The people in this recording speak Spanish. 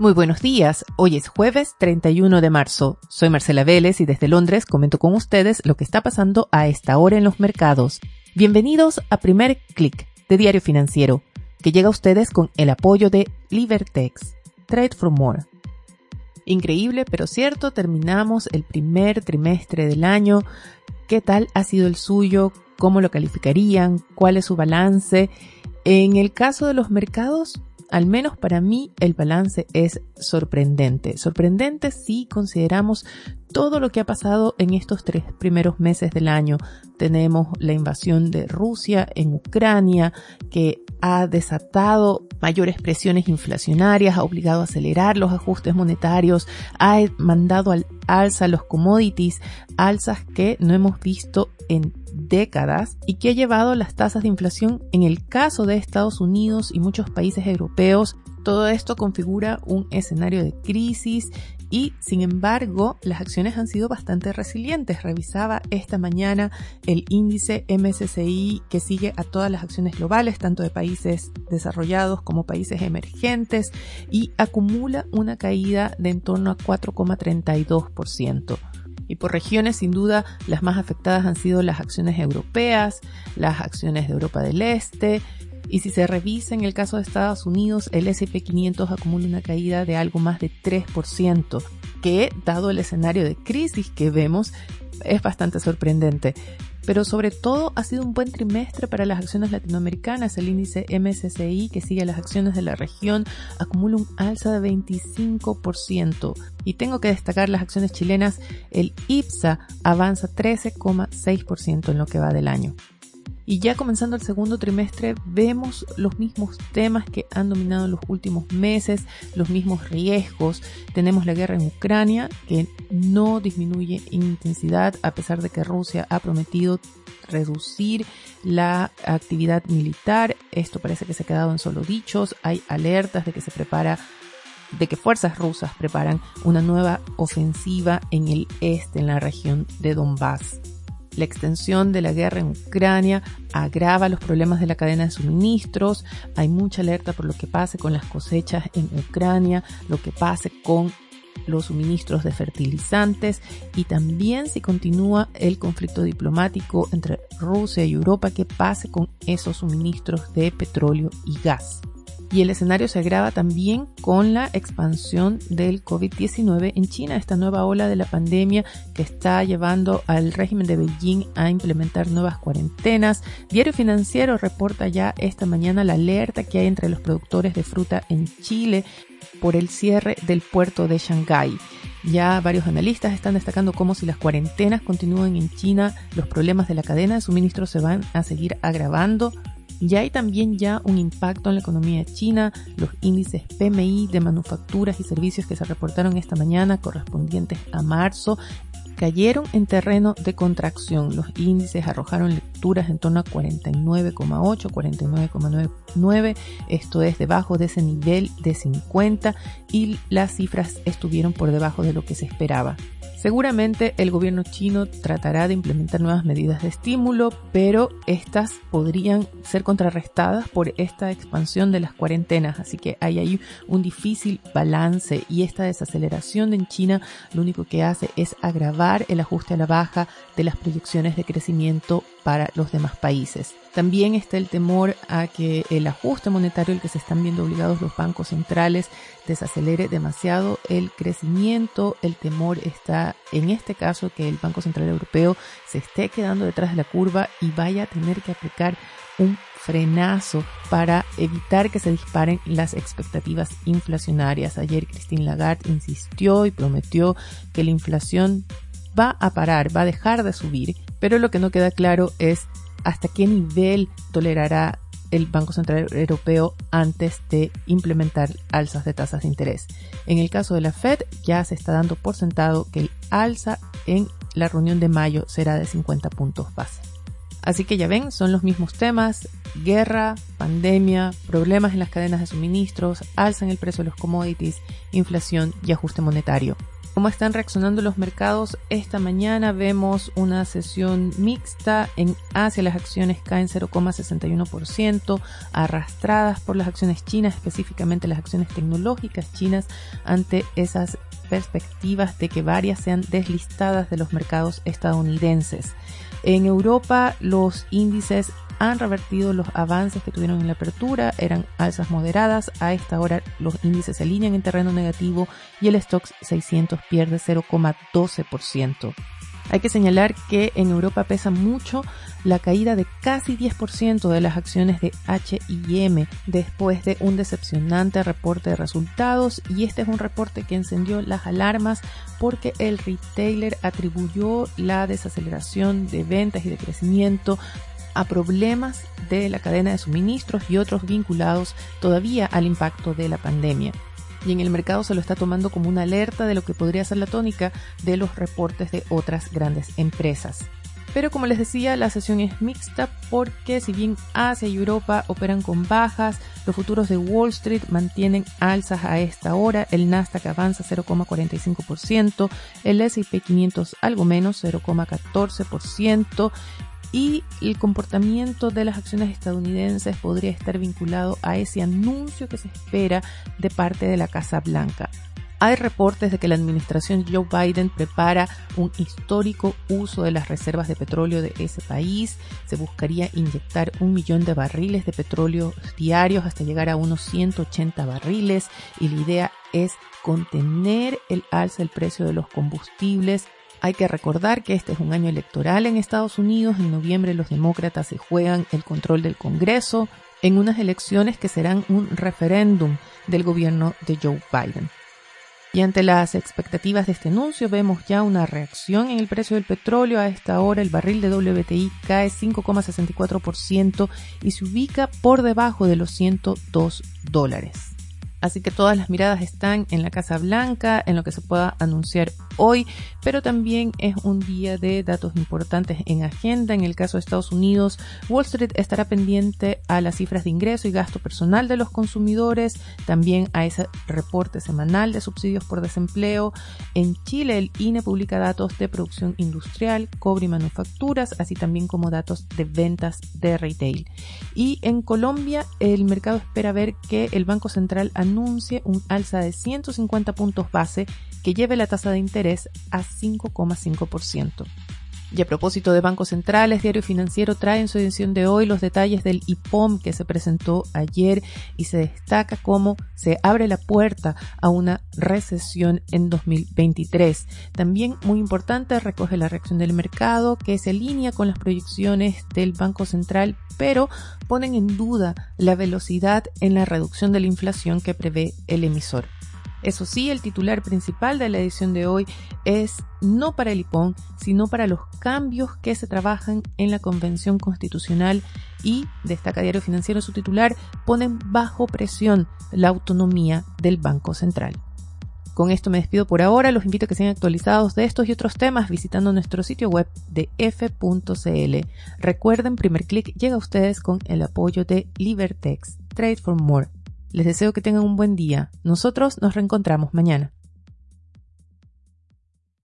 Muy buenos días, hoy es jueves 31 de marzo. Soy Marcela Vélez y desde Londres comento con ustedes lo que está pasando a esta hora en los mercados. Bienvenidos a Primer Click de Diario Financiero, que llega a ustedes con el apoyo de Libertex, Trade for More. Increíble, pero cierto, terminamos el primer trimestre del año. ¿Qué tal ha sido el suyo? ¿Cómo lo calificarían? ¿Cuál es su balance? En el caso de los mercados, al menos para mí el balance es sorprendente. Sorprendente si consideramos todo lo que ha pasado en estos tres primeros meses del año. Tenemos la invasión de Rusia en Ucrania que ha desatado mayores presiones inflacionarias, ha obligado a acelerar los ajustes monetarios, ha mandado al alza los commodities, alzas que no hemos visto en décadas y que ha llevado las tasas de inflación en el caso de Estados Unidos y muchos países europeos. Todo esto configura un escenario de crisis y sin embargo las acciones han sido bastante resilientes. Revisaba esta mañana el índice MSCI que sigue a todas las acciones globales, tanto de países desarrollados como países emergentes y acumula una caída de en torno a 4,32%. Y por regiones, sin duda, las más afectadas han sido las acciones europeas, las acciones de Europa del Este. Y si se revisa en el caso de Estados Unidos, el SP 500 acumula una caída de algo más de 3%, que, dado el escenario de crisis que vemos, es bastante sorprendente pero sobre todo ha sido un buen trimestre para las acciones latinoamericanas. El índice MSCI, que sigue las acciones de la región, acumula un alza de 25%. Y tengo que destacar las acciones chilenas, el IPSA avanza 13,6% en lo que va del año. Y ya comenzando el segundo trimestre vemos los mismos temas que han dominado en los últimos meses, los mismos riesgos. Tenemos la guerra en Ucrania que no disminuye en intensidad a pesar de que Rusia ha prometido reducir la actividad militar. Esto parece que se ha quedado en solo dichos. Hay alertas de que se prepara de que fuerzas rusas preparan una nueva ofensiva en el este, en la región de Donbass. La extensión de la guerra en Ucrania agrava los problemas de la cadena de suministros. Hay mucha alerta por lo que pase con las cosechas en Ucrania, lo que pase con los suministros de fertilizantes y también si continúa el conflicto diplomático entre Rusia y Europa, qué pase con esos suministros de petróleo y gas. Y el escenario se agrava también con la expansión del COVID-19 en China, esta nueva ola de la pandemia que está llevando al régimen de Beijing a implementar nuevas cuarentenas. Diario Financiero reporta ya esta mañana la alerta que hay entre los productores de fruta en Chile por el cierre del puerto de Shanghái. Ya varios analistas están destacando cómo si las cuarentenas continúan en China, los problemas de la cadena de suministro se van a seguir agravando ya hay también ya un impacto en la economía China. Los índices PMI de manufacturas y servicios que se reportaron esta mañana correspondientes a marzo cayeron en terreno de contracción. Los índices arrojaron en torno a 49,8, 49,99. Esto es debajo de ese nivel de 50 y las cifras estuvieron por debajo de lo que se esperaba. Seguramente el gobierno chino tratará de implementar nuevas medidas de estímulo, pero estas podrían ser contrarrestadas por esta expansión de las cuarentenas, así que hay ahí un difícil balance y esta desaceleración en China lo único que hace es agravar el ajuste a la baja de las proyecciones de crecimiento para los demás países. También está el temor a que el ajuste monetario al que se están viendo obligados los bancos centrales desacelere demasiado el crecimiento. El temor está en este caso que el Banco Central Europeo se esté quedando detrás de la curva y vaya a tener que aplicar un frenazo para evitar que se disparen las expectativas inflacionarias. Ayer Christine Lagarde insistió y prometió que la inflación va a parar, va a dejar de subir pero lo que no queda claro es hasta qué nivel tolerará el Banco Central Europeo antes de implementar alzas de tasas de interés. En el caso de la Fed ya se está dando por sentado que el alza en la reunión de mayo será de 50 puntos base. Así que ya ven, son los mismos temas, guerra, pandemia, problemas en las cadenas de suministros, alza en el precio de los commodities, inflación y ajuste monetario. Cómo están reaccionando los mercados. Esta mañana vemos una sesión mixta. En Asia las acciones caen 0,61%, arrastradas por las acciones chinas, específicamente las acciones tecnológicas chinas, ante esas perspectivas de que varias sean deslistadas de los mercados estadounidenses. En Europa los índices han revertido los avances que tuvieron en la apertura, eran alzas moderadas, a esta hora los índices se alinean en terreno negativo y el Stoxx 600 pierde 0,12%. Hay que señalar que en Europa pesa mucho la caída de casi 10% de las acciones de H&M después de un decepcionante reporte de resultados y este es un reporte que encendió las alarmas porque el retailer atribuyó la desaceleración de ventas y de crecimiento a problemas de la cadena de suministros y otros vinculados todavía al impacto de la pandemia. Y en el mercado se lo está tomando como una alerta de lo que podría ser la tónica de los reportes de otras grandes empresas. Pero como les decía, la sesión es mixta porque si bien Asia y Europa operan con bajas, los futuros de Wall Street mantienen alzas a esta hora, el Nasdaq avanza 0,45%, el S&P 500 algo menos 0,14% y el comportamiento de las acciones estadounidenses podría estar vinculado a ese anuncio que se espera de parte de la Casa Blanca. Hay reportes de que la administración Joe Biden prepara un histórico uso de las reservas de petróleo de ese país. Se buscaría inyectar un millón de barriles de petróleo diarios hasta llegar a unos 180 barriles y la idea es contener el alza del precio de los combustibles hay que recordar que este es un año electoral en Estados Unidos. En noviembre los demócratas se juegan el control del Congreso en unas elecciones que serán un referéndum del gobierno de Joe Biden. Y ante las expectativas de este anuncio vemos ya una reacción en el precio del petróleo. A esta hora el barril de WTI cae 5,64% y se ubica por debajo de los 102 dólares. Así que todas las miradas están en la Casa Blanca, en lo que se pueda anunciar hoy, pero también es un día de datos importantes en agenda. En el caso de Estados Unidos, Wall Street estará pendiente a las cifras de ingreso y gasto personal de los consumidores, también a ese reporte semanal de subsidios por desempleo. En Chile, el INE publica datos de producción industrial, cobre y manufacturas, así también como datos de ventas de retail. Y en Colombia, el mercado espera ver que el Banco Central anuncie un alza de 150 puntos base que lleve la tasa de a 5,5%. Y a propósito de bancos centrales, Diario Financiero trae en su edición de hoy los detalles del IPOM que se presentó ayer y se destaca cómo se abre la puerta a una recesión en 2023. También muy importante recoge la reacción del mercado que se alinea con las proyecciones del Banco Central, pero ponen en duda la velocidad en la reducción de la inflación que prevé el emisor. Eso sí, el titular principal de la edición de hoy es no para el IPON, sino para los cambios que se trabajan en la Convención Constitucional y, destaca Diario Financiero su titular, ponen bajo presión la autonomía del Banco Central. Con esto me despido por ahora, los invito a que sean actualizados de estos y otros temas visitando nuestro sitio web de f.cl. Recuerden, primer clic llega a ustedes con el apoyo de Libertex, Trade for More les deseo que tengan un buen día. Nosotros nos reencontramos mañana.